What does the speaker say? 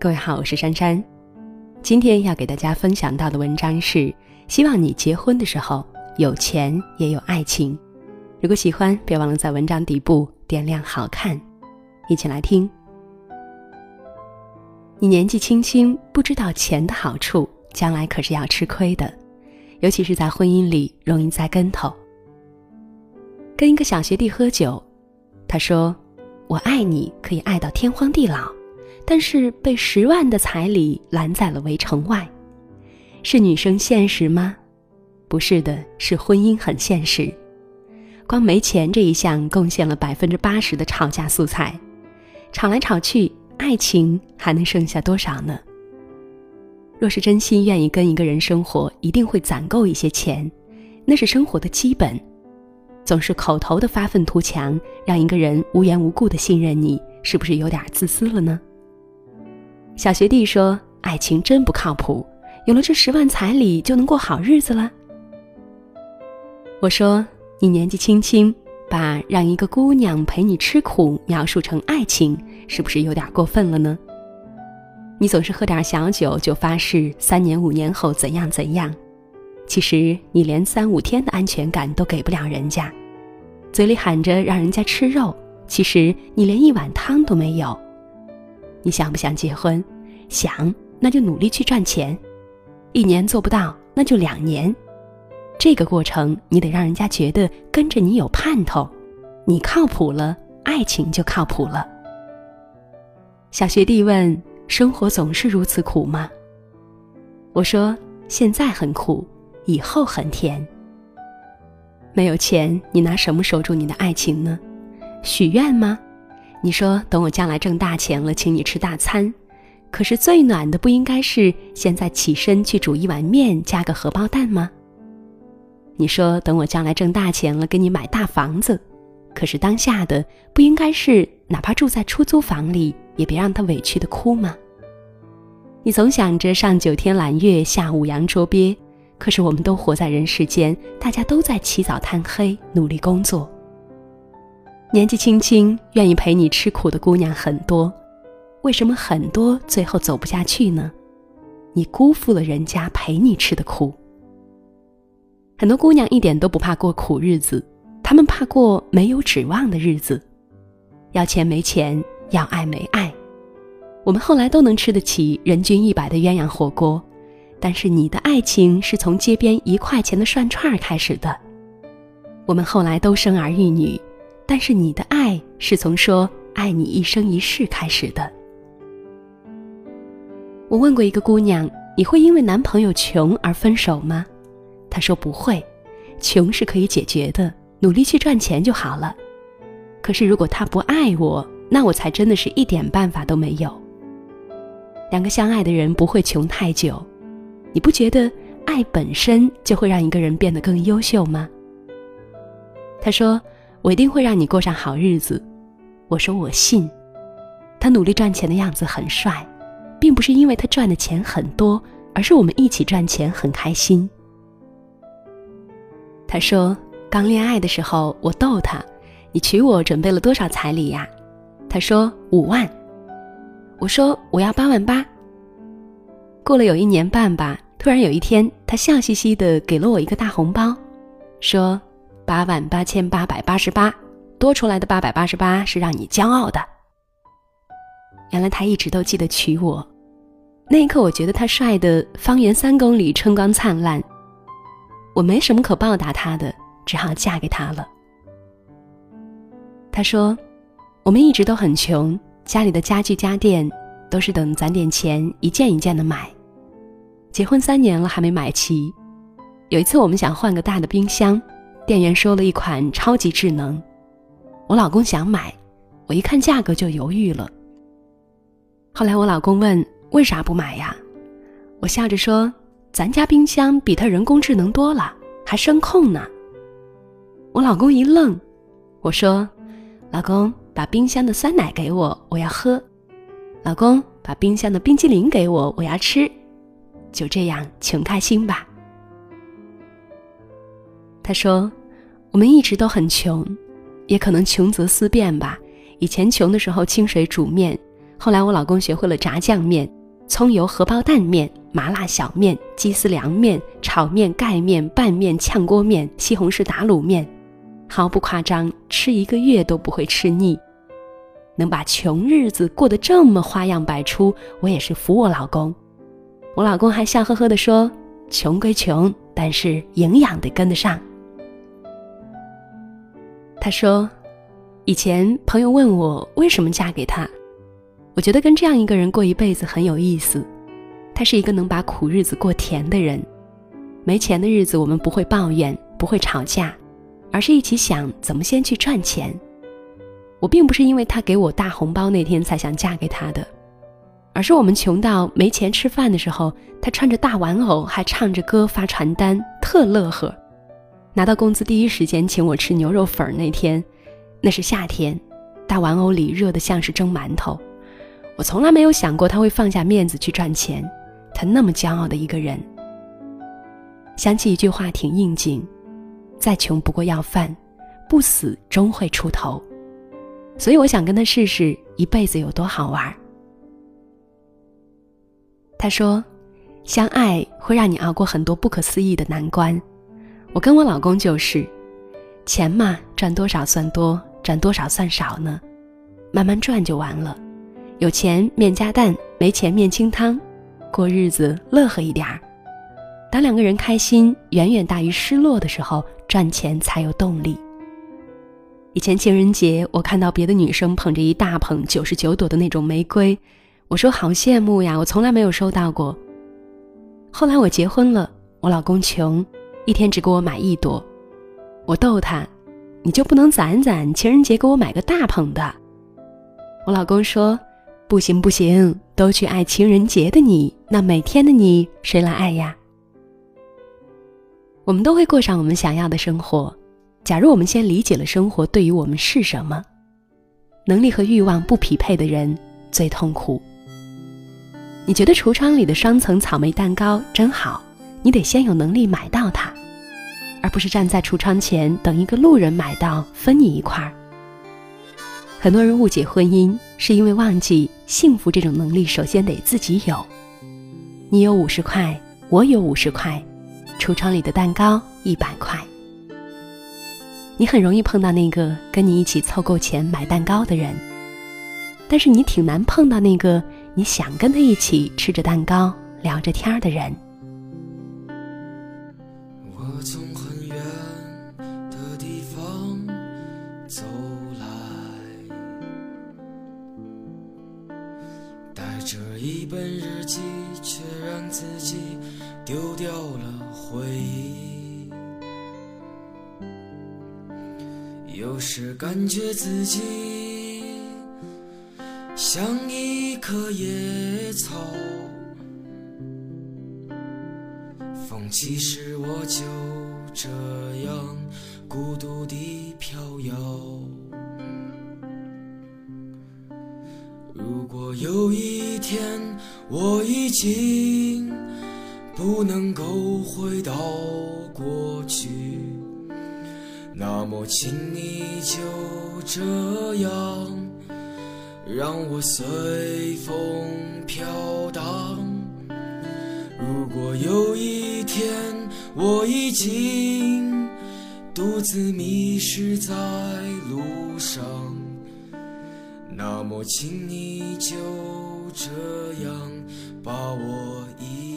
各位好，我是珊珊。今天要给大家分享到的文章是：希望你结婚的时候有钱也有爱情。如果喜欢，别忘了在文章底部点亮好看。一起来听。你年纪轻轻不知道钱的好处，将来可是要吃亏的，尤其是在婚姻里容易栽跟头。跟一个小学弟喝酒，他说：“我爱你，可以爱到天荒地老。”但是被十万的彩礼拦在了围城外，是女生现实吗？不是的，是婚姻很现实。光没钱这一项贡献了百分之八十的吵架素材，吵来吵去，爱情还能剩下多少呢？若是真心愿意跟一个人生活，一定会攒够一些钱，那是生活的基本。总是口头的发愤图强，让一个人无缘无故的信任你，是不是有点自私了呢？小学弟说：“爱情真不靠谱，有了这十万彩礼就能过好日子了。”我说：“你年纪轻轻，把让一个姑娘陪你吃苦描述成爱情，是不是有点过分了呢？你总是喝点小酒就发誓三年五年后怎样怎样，其实你连三五天的安全感都给不了人家，嘴里喊着让人家吃肉，其实你连一碗汤都没有。”你想不想结婚？想，那就努力去赚钱。一年做不到，那就两年。这个过程，你得让人家觉得跟着你有盼头，你靠谱了，爱情就靠谱了。小学弟问：“生活总是如此苦吗？”我说：“现在很苦，以后很甜。”没有钱，你拿什么守住你的爱情呢？许愿吗？你说等我将来挣大钱了，请你吃大餐。可是最暖的不应该是现在起身去煮一碗面，加个荷包蛋吗？你说等我将来挣大钱了，给你买大房子。可是当下的不应该是哪怕住在出租房里，也别让他委屈的哭吗？你总想着上九天揽月，下五洋捉鳖。可是我们都活在人世间，大家都在起早贪黑努力工作。年纪轻轻愿意陪你吃苦的姑娘很多，为什么很多最后走不下去呢？你辜负了人家陪你吃的苦。很多姑娘一点都不怕过苦日子，她们怕过没有指望的日子。要钱没钱，要爱没爱。我们后来都能吃得起人均一百的鸳鸯火锅，但是你的爱情是从街边一块钱的涮串开始的。我们后来都生儿育女。但是你的爱是从说爱你一生一世开始的。我问过一个姑娘，你会因为男朋友穷而分手吗？她说不会，穷是可以解决的，努力去赚钱就好了。可是如果他不爱我，那我才真的是一点办法都没有。两个相爱的人不会穷太久，你不觉得爱本身就会让一个人变得更优秀吗？她说。我一定会让你过上好日子，我说我信。他努力赚钱的样子很帅，并不是因为他赚的钱很多，而是我们一起赚钱很开心。他说刚恋爱的时候，我逗他：“你娶我准备了多少彩礼呀？”他说五万。我说我要八万八。过了有一年半吧，突然有一天，他笑嘻嘻的给了我一个大红包，说。八万八千八百八十八，多出来的八百八十八是让你骄傲的。原来他一直都记得娶我，那一刻我觉得他帅的方圆三公里春光灿烂。我没什么可报答他的，只好嫁给他了。他说，我们一直都很穷，家里的家具家电都是等攒点钱一件一件的买。结婚三年了还没买齐，有一次我们想换个大的冰箱。店员说了一款超级智能，我老公想买，我一看价格就犹豫了。后来我老公问为啥不买呀？我笑着说，咱家冰箱比他人工智能多了，还声控呢。我老公一愣，我说，老公把冰箱的酸奶给我，我要喝。老公把冰箱的冰激凌给我，我要吃。就这样穷开心吧。他说。我们一直都很穷，也可能穷则思变吧。以前穷的时候清水煮面，后来我老公学会了炸酱面、葱油荷包蛋面、麻辣小面、鸡丝凉面、炒面、盖面、拌面、炝锅面、西红柿打卤面，毫不夸张，吃一个月都不会吃腻。能把穷日子过得这么花样百出，我也是服我老公。我老公还笑呵呵地说：“穷归穷，但是营养得跟得上。”他说：“以前朋友问我为什么嫁给他，我觉得跟这样一个人过一辈子很有意思。他是一个能把苦日子过甜的人。没钱的日子，我们不会抱怨，不会吵架，而是一起想怎么先去赚钱。”我并不是因为他给我大红包那天才想嫁给他的，而是我们穷到没钱吃饭的时候，他穿着大玩偶还唱着歌发传单，特乐呵。拿到工资第一时间请我吃牛肉粉那天，那是夏天，大玩偶里热得像是蒸馒头。我从来没有想过他会放下面子去赚钱，他那么骄傲的一个人。想起一句话挺应景：再穷不过要饭，不死终会出头。所以我想跟他试试一辈子有多好玩。他说：“相爱会让你熬过很多不可思议的难关。”我跟我老公就是，钱嘛，赚多少算多，赚多少算少呢？慢慢赚就完了。有钱面加蛋，没钱面清汤，过日子乐呵一点儿。当两个人开心远远大于失落的时候，赚钱才有动力。以前情人节，我看到别的女生捧着一大捧九十九朵的那种玫瑰，我说好羡慕呀，我从来没有收到过。后来我结婚了，我老公穷，一天只给我买一朵，我逗他，你就不能攒攒，情人节给我买个大捧的？我老公说，不行不行，都去爱情人节的你，那每天的你谁来爱呀？我们都会过上我们想要的生活。假如我们先理解了生活对于我们是什么，能力和欲望不匹配的人最痛苦。你觉得橱窗里的双层草莓蛋糕真好，你得先有能力买到它，而不是站在橱窗前等一个路人买到分你一块儿。很多人误解婚姻，是因为忘记幸福这种能力首先得自己有。你有五十块，我有五十块，橱窗里的蛋糕一百块。你很容易碰到那个跟你一起凑够钱买蛋糕的人，但是你挺难碰到那个你想跟他一起吃着蛋糕聊着天儿的人。这一本日记，却让自己丢掉了回忆。有时感觉自己像一棵野草，风起时我就这样孤独地飘摇。如果有一天我已经不能够回到过去。那么，请你就这样让我随风飘荡。如果有一天我已经独自迷失在路上，那么，请你就这样把我遗忘。